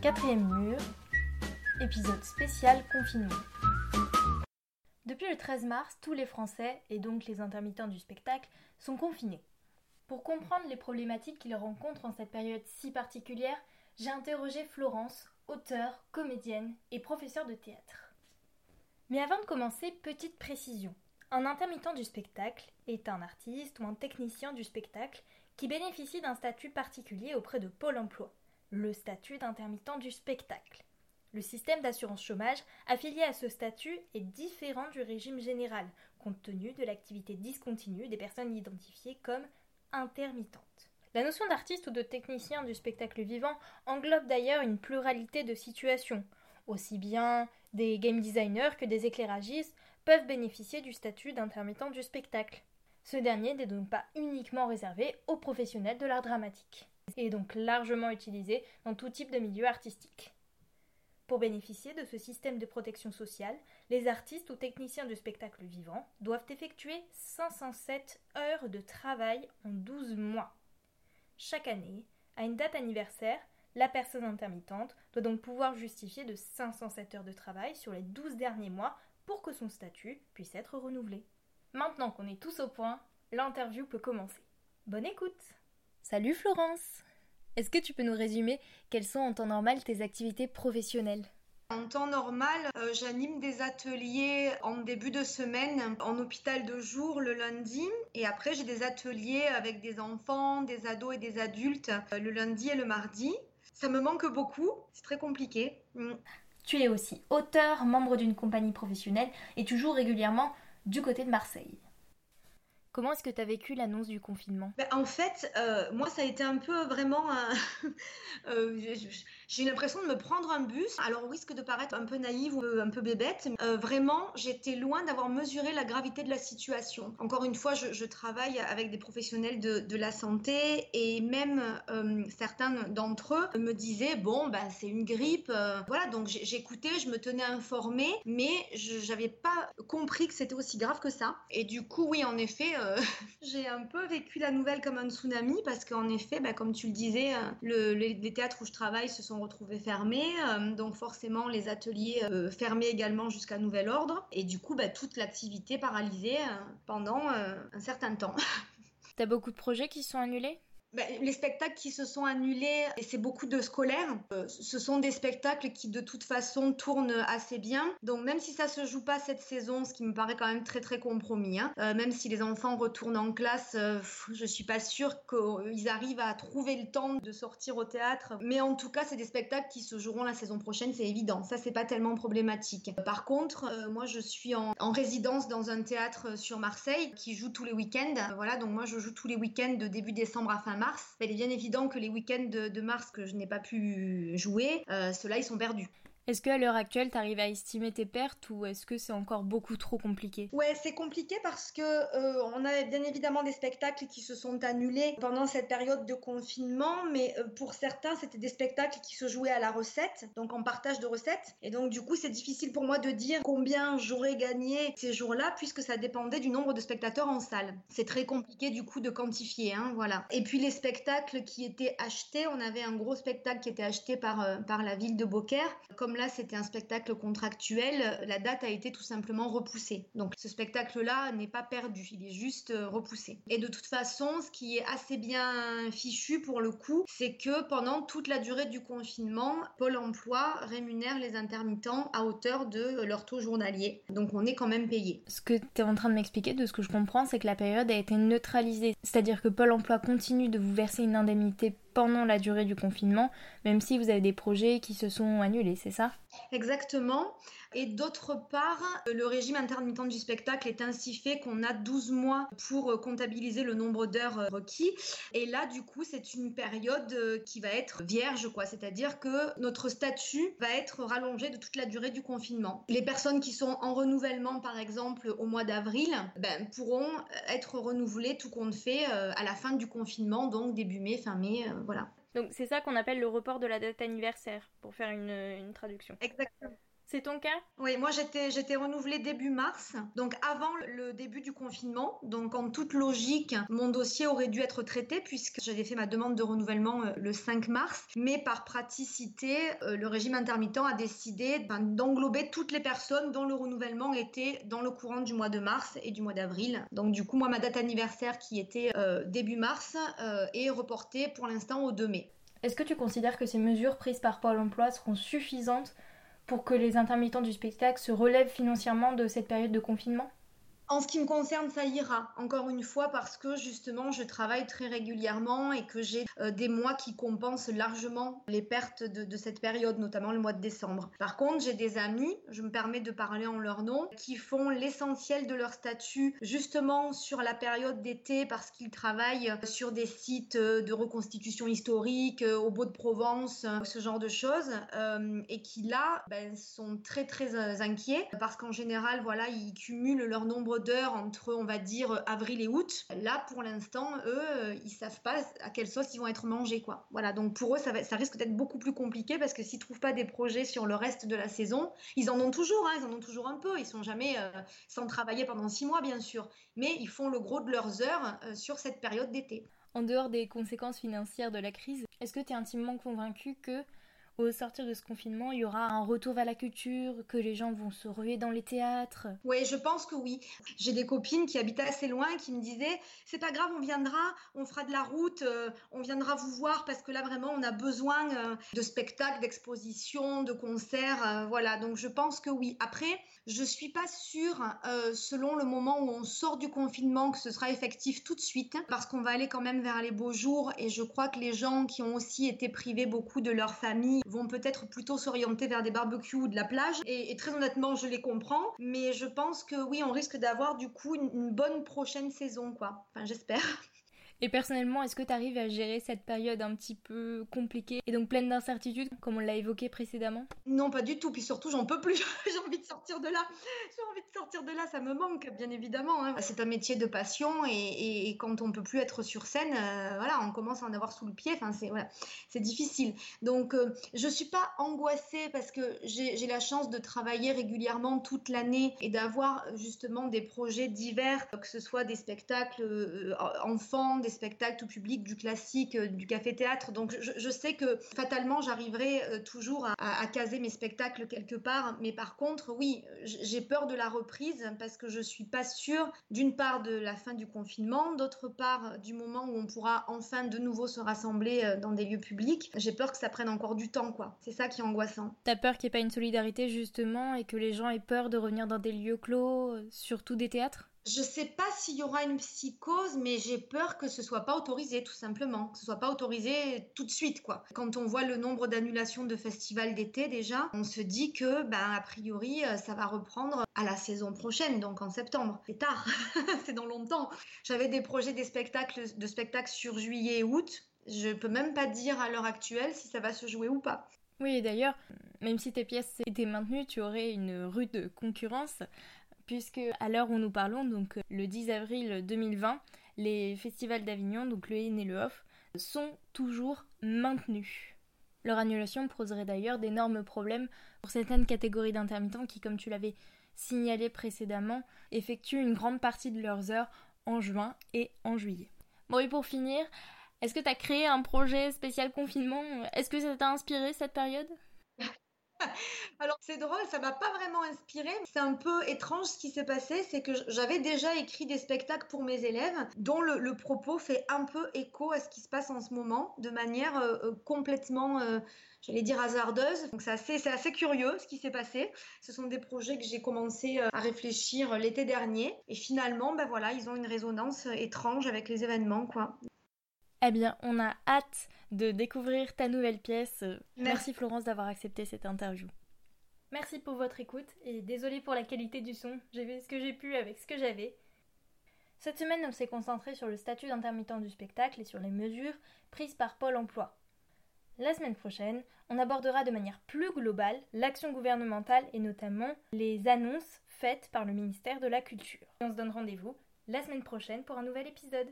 Quatrième mur, épisode spécial confinement. Depuis le 13 mars, tous les Français, et donc les intermittents du spectacle, sont confinés. Pour comprendre les problématiques qu'ils rencontrent en cette période si particulière, j'ai interrogé Florence, auteure, comédienne et professeure de théâtre. Mais avant de commencer, petite précision. Un intermittent du spectacle est un artiste ou un technicien du spectacle qui bénéficie d'un statut particulier auprès de Pôle emploi, le statut d'intermittent du spectacle. Le système d'assurance chômage affilié à ce statut est différent du régime général, compte tenu de l'activité discontinue des personnes identifiées comme intermittentes. La notion d'artiste ou de technicien du spectacle vivant englobe d'ailleurs une pluralité de situations. Aussi bien des game designers que des éclairagistes peuvent bénéficier du statut d'intermittent du spectacle. Ce dernier n'est donc pas uniquement réservé aux professionnels de l'art dramatique, et est donc largement utilisé dans tout type de milieu artistique. Pour bénéficier de ce système de protection sociale, les artistes ou techniciens du spectacle vivant doivent effectuer 507 heures de travail en 12 mois. Chaque année, à une date anniversaire, la personne intermittente doit donc pouvoir justifier de 507 heures de travail sur les 12 derniers mois pour que son statut puisse être renouvelé. Maintenant qu'on est tous au point, l'interview peut commencer. Bonne écoute Salut Florence Est-ce que tu peux nous résumer quelles sont en temps normal tes activités professionnelles? En temps normal, euh, j'anime des ateliers en début de semaine en hôpital de jour le lundi et après j'ai des ateliers avec des enfants, des ados et des adultes euh, le lundi et le mardi. Ça me manque beaucoup, c'est très compliqué. Mm. Tu es aussi auteur, membre d'une compagnie professionnelle et tu joues régulièrement du côté de Marseille. Comment est-ce que tu as vécu l'annonce du confinement? Ben, En fait, euh, moi, ça a été un peu vraiment... euh, j'ai eu l'impression de me prendre un bus. Alors, au risque de paraître un peu naïve ou un peu bébête, euh, vraiment, j'étais loin d'avoir mesuré la gravité de la situation. Encore une fois, je, travaille avec des professionnels de, la santé et même euh, certains d'entre eux me disaient bon, ben, c'est une grippe. Euh, voilà, donc j'écoutais, je me tenais informée, mais je n'avais pas compris que c'était aussi grave que ça. Et du coup, oui, en effet, j'ai un peu vécu la nouvelle comme un tsunami parce qu'en effet, ben, comme tu le disais, les théâtres où je travaille se sont retrouvés fermés, euh, donc forcément les ateliers euh, fermés également jusqu'à nouvel ordre, et du coup bah, toute l'activité paralysée euh, pendant un certain temps. T'as beaucoup de projets qui sont annulés? Ben, les spectacles qui se sont annulés, et c'est beaucoup de scolaires, euh, ce sont des spectacles qui de toute façon tournent assez bien. Donc même si ça se joue pas cette saison, ce qui me paraît quand même très très compromis, hein, euh, même si les enfants retournent en classe, euh, je suis pas sûre qu'ils arrivent à trouver le temps de sortir au théâtre. Mais en tout cas, c'est des spectacles qui se joueront la saison prochaine, c'est évident. Ça, c'est pas tellement problématique. Par contre, moi, je suis en, en, résidence dans un théâtre sur Marseille qui joue tous les week-ends. Voilà, donc moi, je joue tous les week-ends de début décembre à fin mars. Il est bien évident que les week-ends de, mars que je n'ai pas pu jouer, euh, ceux-là, ils sont perdus. Est-ce qu'à l'heure actuelle, tu arrives à estimer tes pertes ou est-ce que c'est encore beaucoup trop compliqué? Ouais, c'est compliqué parce que euh, on a bien évidemment des spectacles qui se sont annulés pendant cette période de confinement, mais euh, pour certains, c'était des spectacles qui se jouaient à la recette, donc en partage de recettes. Et donc, du coup, c'est difficile pour moi de dire combien j'aurais gagné ces jours-là puisque ça dépendait du nombre de spectateurs en salle. C'est très compliqué du coup de quantifier, hein, voilà. Et puis les spectacles qui étaient achetés, on avait un gros spectacle qui était acheté par, euh, par la ville de Beaucaire. Comme là c'était un spectacle contractuel, la date a été tout simplement repoussée. Donc ce spectacle-là n'est pas perdu, il est juste euh, repoussé. Et de toute façon, ce qui est assez bien fichu pour le coup, c'est que pendant toute la durée du confinement, Pôle Emploi rémunère les intermittents à hauteur de leur taux journalier. Donc on est quand même payé. Ce que tu es en train de m'expliquer, de ce que je comprends, c'est que la période a été neutralisée. C'est-à-dire que Pôle Emploi continue de vous verser une indemnité pendant la durée du confinement, même si vous avez des projets qui se sont annulés, c'est ça? Exactement. Et d'autre part, le régime intermittent du spectacle est ainsi fait qu'on a 12 mois pour comptabiliser le nombre d'heures requis. Et là, du coup, c'est une période qui va être vierge, quoi. C'est-à-dire que notre statut va être rallongé de toute la durée du confinement. Les personnes qui sont en renouvellement, par exemple, au mois d'avril, ben, pourront être renouvelées tout compte fait euh, à la fin du confinement, donc début mai, fin mai, euh, voilà. Donc c'est ça qu'on appelle le report de la date anniversaire, pour faire une, une traduction. Exactement. C'est ton cas? Oui, moi j'étais j'étais renouvelée début mars, donc avant le début du confinement. Donc en toute logique, mon dossier aurait dû être traité puisque j'avais fait ma demande de renouvellement euh, le 5 mars. Mais par praticité, euh, le régime intermittent a décidé ben, d'englober toutes les personnes dont le renouvellement était dans le courant du mois de mars et du mois d'avril. Donc du coup, moi ma date anniversaire qui était euh, début mars est reportée pour l'instant au 2 mai. Est-ce que tu considères que ces mesures prises par Pôle emploi seront suffisantes pour que les intermittents du spectacle se relèvent financièrement de cette période de confinement? En ce qui me concerne, ça ira, encore une fois, parce que justement, je travaille très régulièrement et que j'ai euh, des mois qui compensent largement les pertes de, cette période, notamment le mois de décembre. Par contre, j'ai des amis, je me permets de parler en leur nom, qui font l'essentiel de leur statut justement sur la période d'été parce qu'ils travaillent sur des sites euh, de reconstitution historique, euh, au Beau de Provence, ce genre de choses, et qui là ben, sont très très inquiets parce qu'en général, voilà, ils cumulent leur nombre d'heures entre, on va dire, avril et août. Là, pour l'instant, eux, euh, ils savent pas à quelle sauce ils vont être mangés, quoi. Voilà, donc pour eux, ça, risque d'être beaucoup plus compliqué parce que s'ils trouvent pas des projets sur le reste de la saison, ils en ont toujours, hein, ils en ont toujours un peu. Ils sont jamais euh, sans travailler pendant six mois, bien sûr, mais ils font le gros de leurs heures euh, sur cette période d'été. En dehors des conséquences financières de la crise, est-ce que tu es intimement convaincu que au sortir de ce confinement, il y aura un retour vers la culture, que les gens vont se ruer dans les théâtres Oui, je pense que oui. J'ai des copines qui habitent assez loin qui me disaient c'est pas grave, on viendra, on fera de la route, euh, on viendra vous voir parce que là vraiment on a besoin euh, de spectacles, d'expositions, de concerts, euh, voilà. Donc je pense que oui. Après, je suis pas sûre, selon le moment où on sort du confinement, que ce sera effectif tout de suite, parce qu'on va aller quand même vers les beaux jours et je crois que les gens qui ont aussi été privés beaucoup de leur famille vont peut-être plutôt s'orienter vers des barbecues ou de la plage. Et, très honnêtement, je les comprends. Mais je pense que oui, on risque d'avoir du coup une, une bonne prochaine saison, quoi. Enfin, j'espère. Et personnellement, est-ce que tu arrives à gérer cette période un petit peu compliquée et donc pleine d'incertitudes, comme on l'a évoqué précédemment? Non, pas du tout. Puis surtout, j'en peux plus. J'ai envie de sortir de là. J'ai envie de sortir de là. Ça me manque, bien évidemment. Hein. C'est un métier de passion et, quand on peut plus être sur scène, euh, voilà, on commence à en avoir sous le pied. Enfin, c'est voilà, c'est difficile. Donc, euh, je suis pas angoissée parce que j'ai la chance de travailler régulièrement toute l'année et d'avoir justement des projets divers, que ce soit des spectacles euh, enfants, des spectacles tout public, du classique, euh, du café-théâtre. Donc je, sais que fatalement, j'arriverai euh, toujours à, caser mes spectacles quelque part. Mais par contre, oui, j'ai peur de la reprise parce que je suis pas sûre, d'une part, de la fin du confinement, d'autre part, du moment où on pourra enfin de nouveau se rassembler euh, dans des lieux publics. J'ai peur que ça prenne encore du temps, quoi. C'est ça qui est angoissant. T'as peur qu'il n'y ait pas une solidarité, justement, et que les gens aient peur de revenir dans des lieux clos, surtout des théâtres? Je sais pas s'il y aura une psychose, mais j'ai peur que ce soit pas autorisé, tout simplement. Que ce soit pas autorisé tout de suite, quoi. Quand on voit le nombre d'annulations de festivals d'été, déjà, on se dit que, ben, a priori, euh, ça va reprendre à la saison prochaine, donc en septembre. C'est tard, c'est dans longtemps. J'avais des projets des spectacles, de spectacles sur juillet et août. Je peux même pas dire à l'heure actuelle si ça va se jouer ou pas. Oui, et d'ailleurs, même si tes pièces étaient maintenues, tu aurais une rude concurrence puisque à l'heure où nous parlons, donc euh, le 10 avril 2020, les festivals d'Avignon, donc le In et le Off, sont toujours maintenus. Leur annulation poserait d'ailleurs d'énormes problèmes pour certaines catégories d'intermittents qui, comme tu l'avais signalé précédemment, effectuent une grande partie de leurs heures en juin et en juillet. Bon, et pour finir, est-ce que tu as créé un projet spécial confinement? Est-ce que ça t'a inspiré cette période? Alors c'est drôle, ça m'a pas vraiment inspiré. C'est un peu étrange ce qui s'est passé, c'est que j'avais déjà écrit des spectacles pour mes élèves dont le, propos fait un peu écho à ce qui se passe en ce moment, de manière euh, euh, complètement, euh, j'allais dire hasardeuse. Donc c'est assez, assez curieux ce qui s'est passé. Ce sont des projets que j'ai commencé à réfléchir l'été dernier et finalement, ben voilà, ils ont une résonance étrange avec les événements, quoi. Eh bien, on a hâte de découvrir ta nouvelle pièce. Merci, Florence d'avoir accepté cette interview. Merci pour votre écoute et désolé pour la qualité du son. J'ai fait ce que j'ai pu avec ce que j'avais. Cette semaine, on s'est concentré sur le statut d'intermittent du spectacle et sur les mesures prises par Pôle emploi. La semaine prochaine, on abordera de manière plus globale l'action gouvernementale et notamment les annonces faites par le ministère de la Culture. on se donne rendez-vous la semaine prochaine pour un nouvel épisode.